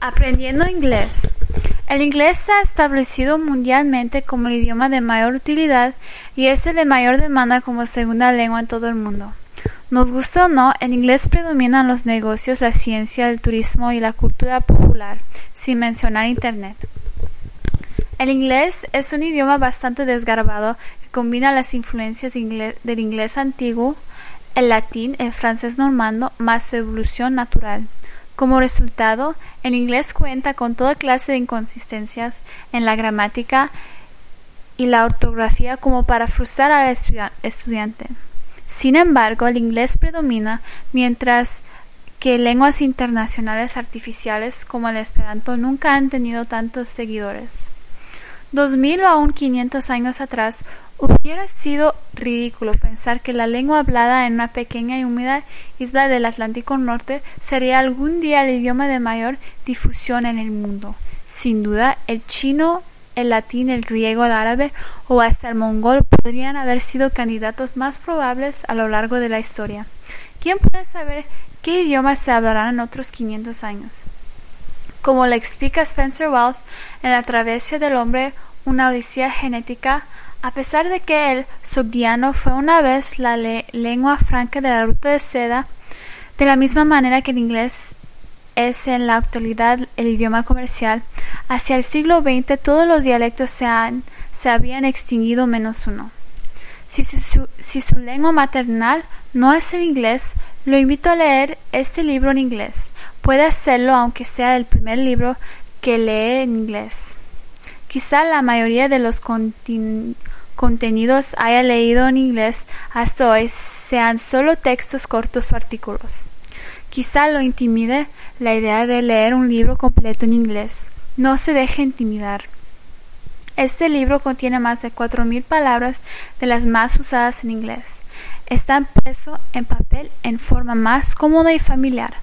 Aprendiendo inglés. El inglés se ha establecido mundialmente como el idioma de mayor utilidad y es el de mayor demanda como segunda lengua en todo el mundo. Nos gusta o no, el inglés predomina en los negocios, la ciencia, el turismo y la cultura popular, sin mencionar Internet. El inglés es un idioma bastante desgarbado que combina las influencias del inglés antiguo, el latín, el francés normando, más evolución natural. Como resultado, el inglés cuenta con toda clase de inconsistencias en la gramática y la ortografía como para frustrar al estudiante. Sin embargo, el inglés predomina mientras que lenguas internacionales artificiales como el esperanto nunca han tenido tantos seguidores. Dos mil o aún quinientos años atrás, Hubiera sido ridículo pensar que la lengua hablada en una pequeña y húmeda isla del Atlántico Norte sería algún día el idioma de mayor difusión en el mundo. Sin duda, el chino, el latín, el griego, el árabe o hasta el mongol podrían haber sido candidatos más probables a lo largo de la historia. ¿Quién puede saber qué idiomas se hablarán en otros 500 años? Como le explica Spencer Wells en La travesía del hombre, una odisea genética, a pesar de que el sogdiano fue una vez la lengua franca de la ruta de seda, de la misma manera que el inglés es en la actualidad el idioma comercial, hacia el siglo XX todos los dialectos se, han, se habían extinguido menos uno. Si su lengua maternal no es el inglés, lo invito a leer este libro en inglés. Puede hacerlo aunque sea el primer libro que lee en inglés. Quizá la mayoría de los contenidos haya leído en inglés hasta hoy sean solo textos cortos o artículos. Quizá lo intimide la idea de leer un libro completo en inglés. No se deje intimidar. Este libro contiene más de 4.000 palabras de las más usadas en inglés. Está impreso en papel en forma más cómoda y familiar.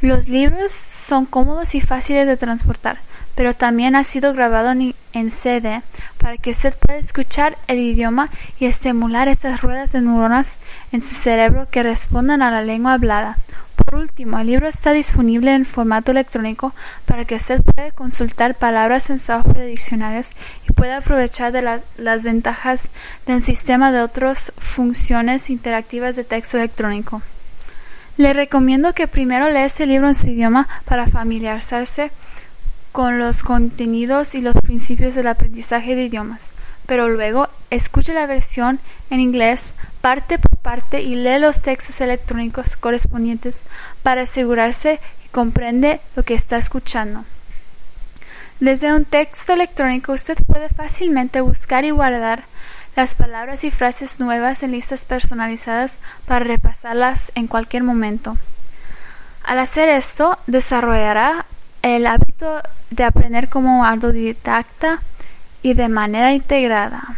Los libros son cómodos y fáciles de transportar, pero también ha sido grabado en, CD para que usted pueda escuchar el idioma y estimular esas ruedas de neuronas en su cerebro que respondan a la lengua hablada. Por último, el libro está disponible en formato electrónico para que usted pueda consultar palabras en software de diccionarios y pueda aprovechar de las, las ventajas de un sistema de otras funciones interactivas de texto electrónico. Le recomiendo que primero lea este libro en su idioma para familiarizarse con los contenidos y los principios del aprendizaje de idiomas, pero luego escuche la versión en inglés parte por parte y lee los textos electrónicos correspondientes para asegurarse que comprende lo que está escuchando. Desde un texto electrónico usted puede fácilmente buscar y guardar las palabras y frases nuevas en listas personalizadas para repasarlas en cualquier momento. Al hacer esto, desarrollará el hábito de aprender como autodidacta y de manera integrada.